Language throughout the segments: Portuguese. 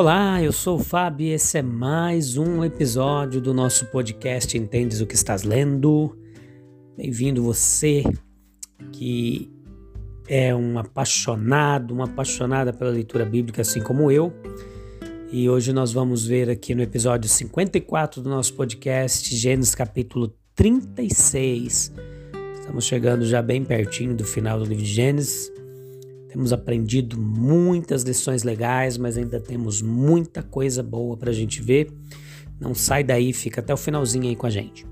Olá, eu sou o Fábio e esse é mais um episódio do nosso podcast Entendes o que estás lendo. Bem-vindo você que é um apaixonado, uma apaixonada pela leitura bíblica, assim como eu. E hoje nós vamos ver aqui no episódio 54 do nosso podcast, Gênesis capítulo 36. Estamos chegando já bem pertinho do final do livro de Gênesis. Temos aprendido muitas lições legais, mas ainda temos muita coisa boa para a gente ver. Não sai daí, fica até o finalzinho aí com a gente.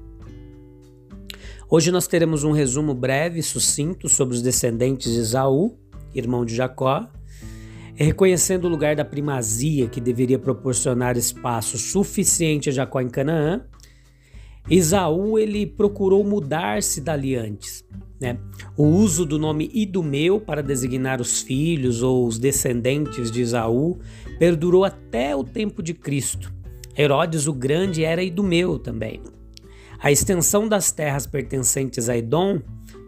Hoje nós teremos um resumo breve e sucinto sobre os descendentes de Esaú, irmão de Jacó, reconhecendo o lugar da primazia que deveria proporcionar espaço suficiente a Jacó em Canaã. Esaú ele procurou mudar-se dali antes, né? O uso do nome Idumeu para designar os filhos ou os descendentes de Esaú perdurou até o tempo de Cristo. Herodes o Grande era Idumeu também. A extensão das terras pertencentes a Edom,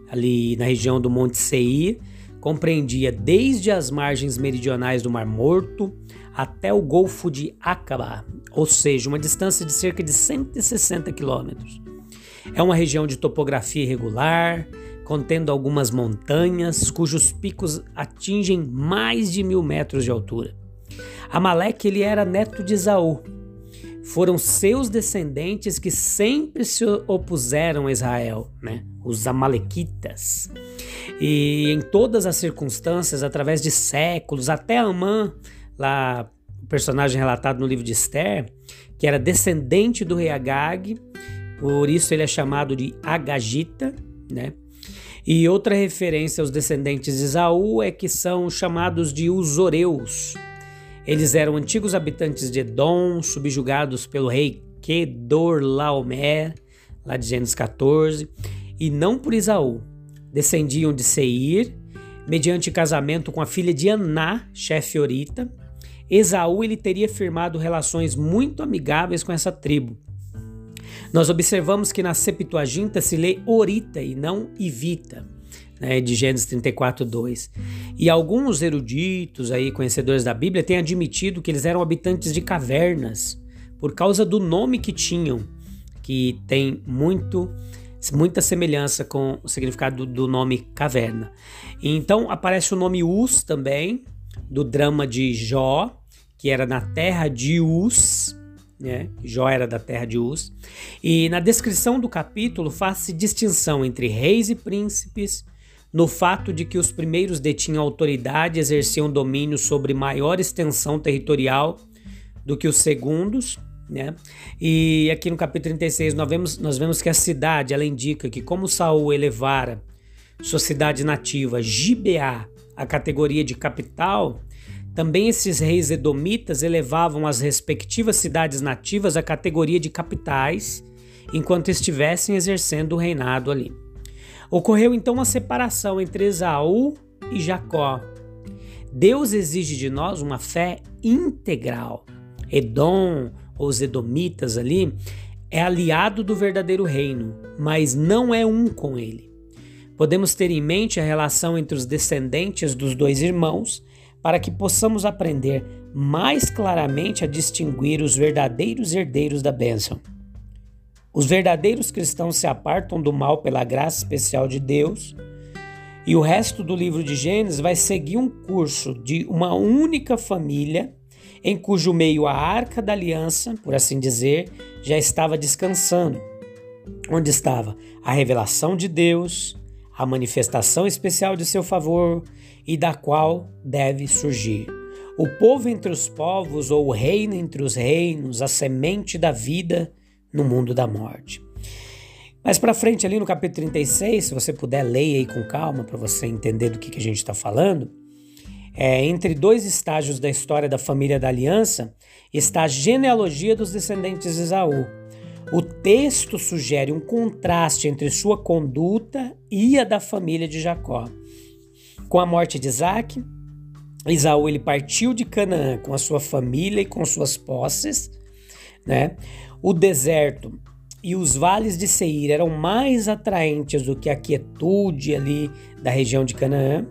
ali na região do Monte Seir, compreendia desde as margens meridionais do Mar Morto até o Golfo de Acaba, ou seja, uma distância de cerca de 160 quilômetros. É uma região de topografia irregular, contendo algumas montanhas cujos picos atingem mais de mil metros de altura. Amaleque ele era neto de Esaú. Foram seus descendentes que sempre se opuseram a Israel, né? os Amalequitas. E em todas as circunstâncias, através de séculos, até Amã, lá o personagem relatado no livro de Esther, que era descendente do rei Agag, por isso ele é chamado de Agagita, né? E outra referência aos descendentes de Esaú é que são chamados de Usoreus. Eles eram antigos habitantes de Edom, subjugados pelo rei Kedorlaomer, lá de Gênesis 14, e não por Esaú. Descendiam de Seir, mediante casamento com a filha de Aná, chefe Orita. Esaú ele teria firmado relações muito amigáveis com essa tribo, nós observamos que na Septuaginta se lê Orita e não Ivita, né, de Gênesis 34, 2. E alguns eruditos aí, conhecedores da Bíblia, têm admitido que eles eram habitantes de cavernas, por causa do nome que tinham, que tem muito muita semelhança com o significado do, nome caverna. Então aparece o nome Us também, do drama de Jó, que era na terra de Us, né? Jó era da terra de Uz. E na descrição do capítulo faz-se distinção entre reis e príncipes, no fato de que os primeiros detinham autoridade e exerciam domínio sobre maior extensão territorial do que os segundos. Né? E aqui no capítulo 36 nós vemos, nós vemos que a cidade ela indica que como Saul elevara sua cidade nativa, Gibeá, a categoria de capital, também esses reis edomitas elevavam as respectivas cidades nativas à categoria de capitais, enquanto estivessem exercendo o reinado ali. Ocorreu então uma separação entre Esaú e Jacó. Deus exige de nós uma fé integral. Edom, os edomitas ali, é aliado do verdadeiro reino, mas não é um com ele. Podemos ter em mente a relação entre os descendentes dos dois irmãos para que possamos aprender mais claramente a distinguir os verdadeiros herdeiros da bênção. Os verdadeiros cristãos se apartam do mal pela graça especial de Deus, e o resto do livro de Gênesis vai seguir um curso de uma única família em cujo meio a arca da aliança, por assim dizer, já estava descansando, onde estava a revelação de Deus, a manifestação especial de seu favor e da qual deve surgir. O povo entre os povos, ou o reino entre os reinos, a semente da vida no mundo da morte. Mais para frente, ali no capítulo 36, se você puder, leia aí com calma para você entender do que, que a gente está falando. É, entre dois estágios da história da família da aliança está a genealogia dos descendentes de Esaú. O texto sugere um contraste entre sua conduta e a da família de Jacó. Com a morte de Isaac, Esaú ele partiu de Canaã com a sua família e com suas posses, né? O deserto e os vales de Seir eram mais atraentes do que a quietude ali da região de Canaã.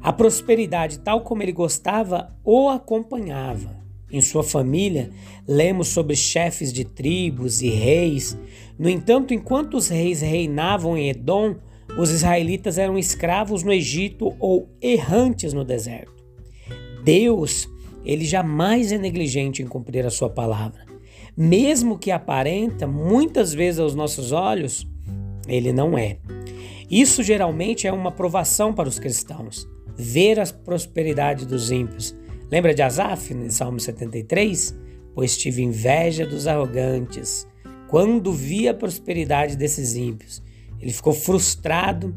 A prosperidade, tal como ele gostava, o acompanhava. Em sua família, lemos sobre chefes de tribos e reis. No entanto, enquanto os reis reinavam em Edom, os israelitas eram escravos no Egito ou errantes no deserto. Deus, ele jamais é negligente em cumprir a sua palavra mesmo que aparenta muitas vezes aos nossos olhos, ele não é. Isso geralmente é uma provação para os cristãos, ver a prosperidade dos ímpios. Lembra de Asaf, no Salmo 73? Pois tive inveja dos arrogantes, quando vi a prosperidade desses ímpios. Ele ficou frustrado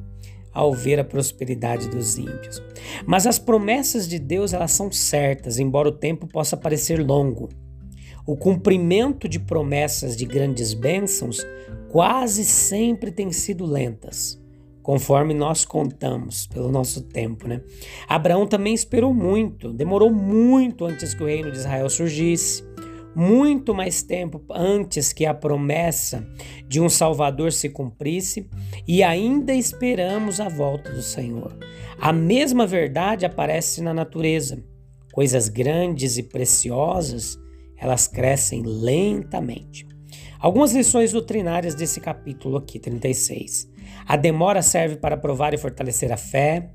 ao ver a prosperidade dos ímpios. Mas as promessas de Deus, elas são certas, embora o tempo possa parecer longo. O cumprimento de promessas de grandes bênçãos quase sempre tem sido lentas, conforme nós contamos pelo nosso tempo, né? Abraão também esperou muito, demorou muito antes que o reino de Israel surgisse, muito mais tempo antes que a promessa de um Salvador se cumprisse, e ainda esperamos a volta do Senhor. A mesma verdade aparece na natureza. Coisas grandes e preciosas elas crescem lentamente. Algumas lições doutrinárias desse capítulo aqui, 36. A demora serve para provar e fortalecer a fé.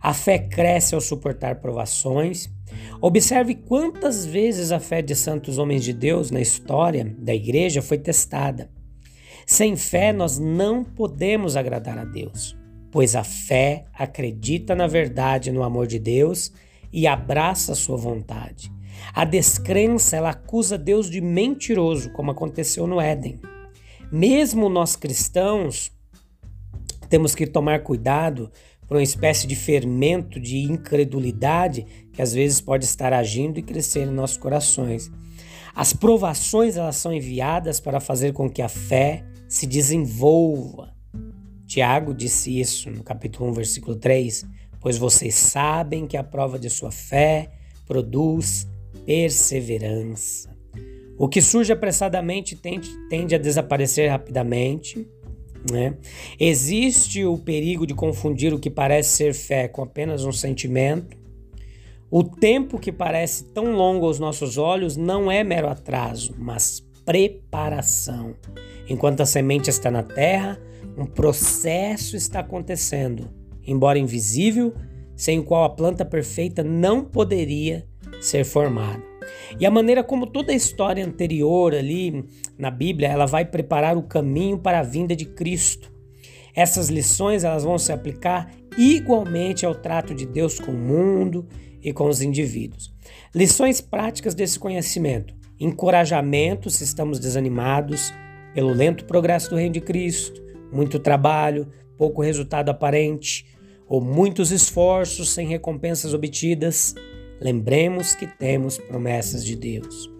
A fé cresce ao suportar provações. Observe quantas vezes a fé de santos homens de Deus na história da igreja foi testada. Sem fé, nós não podemos agradar a Deus, pois a fé acredita na verdade, no amor de Deus e abraça a sua vontade. A descrença ela acusa Deus de mentiroso, como aconteceu no Éden. Mesmo nós cristãos temos que tomar cuidado por uma espécie de fermento de incredulidade que às vezes pode estar agindo e crescer em nossos corações. As provações elas são enviadas para fazer com que a fé se desenvolva. Tiago disse isso no capítulo 1, versículo 3, pois vocês sabem que a prova de sua fé produz perseverança. O que surge apressadamente tende, tende a desaparecer rapidamente. Né? Existe o perigo de confundir o que parece ser fé com apenas um sentimento. O tempo que parece tão longo aos nossos olhos não é mero atraso, mas preparação. Enquanto a semente está na terra, um processo está acontecendo, embora invisível, sem o qual a planta perfeita não poderia ser formado. E a maneira como toda a história anterior ali na Bíblia, ela vai preparar o caminho para a vinda de Cristo. Essas lições elas vão se aplicar igualmente ao trato de Deus com o mundo e com os indivíduos. Lições práticas desse conhecimento: encorajamento se estamos desanimados pelo lento progresso do reino de Cristo, muito trabalho, pouco resultado aparente, ou muitos esforços sem recompensas obtidas. Lembremos que temos promessas de Deus.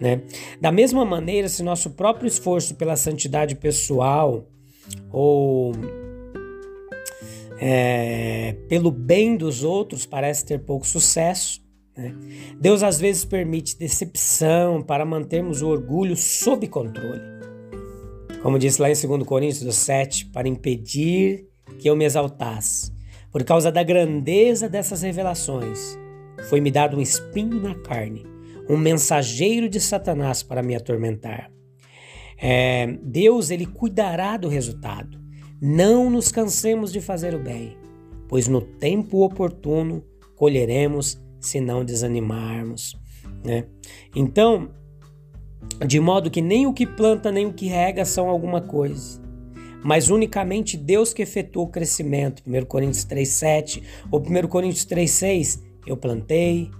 Né? Da mesma maneira, se nosso próprio esforço pela santidade pessoal ou é, pelo bem dos outros parece ter pouco sucesso, né? Deus às vezes permite decepção para mantermos o orgulho sob controle. Como disse lá em 2 Coríntios 7, para impedir que eu me exaltasse. Por causa da grandeza dessas revelações, foi-me dado um espinho na carne, um mensageiro de Satanás para me atormentar. É, Deus ele cuidará do resultado. Não nos cansemos de fazer o bem, pois no tempo oportuno colheremos se não desanimarmos. Né? Então, de modo que nem o que planta nem o que rega são alguma coisa, mas unicamente Deus que efetua o crescimento. 1 Coríntios 3,7 ou 1 Coríntios 3,6 eu plantei,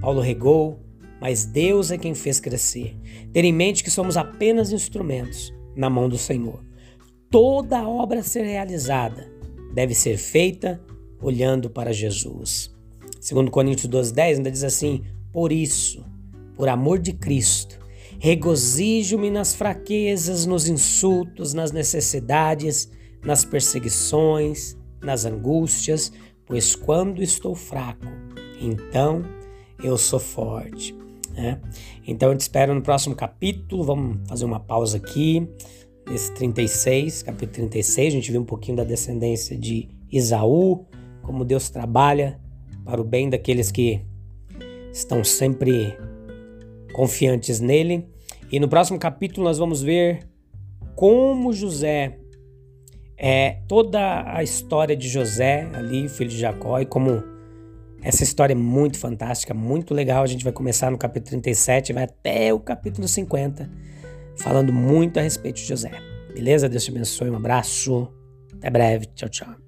Paulo regou, mas Deus é quem fez crescer. Ter em mente que somos apenas instrumentos na mão do Senhor. toda obra a ser realizada deve ser feita olhando para Jesus. Segundo Coríntios 12:10 ainda diz assim: "Por isso, por amor de Cristo, regozijo-me nas fraquezas, nos insultos, nas necessidades, nas perseguições, nas angústias, pois quando estou fraco, então eu sou forte." Né? Então eu te espero no próximo capítulo. Vamos fazer uma pausa aqui. Nesse 36, capítulo 36, a gente viu um pouquinho da descendência de Isaú, como Deus trabalha para o bem daqueles que estão sempre confiantes nele. E no próximo capítulo nós vamos ver como José é toda a história de José ali, filho de Jacó, e como essa história é muito fantástica, muito legal. A gente vai começar no capítulo 37, vai até o capítulo 50, falando muito a respeito de José. Beleza? Deus te abençoe, um abraço, até breve, tchau, tchau.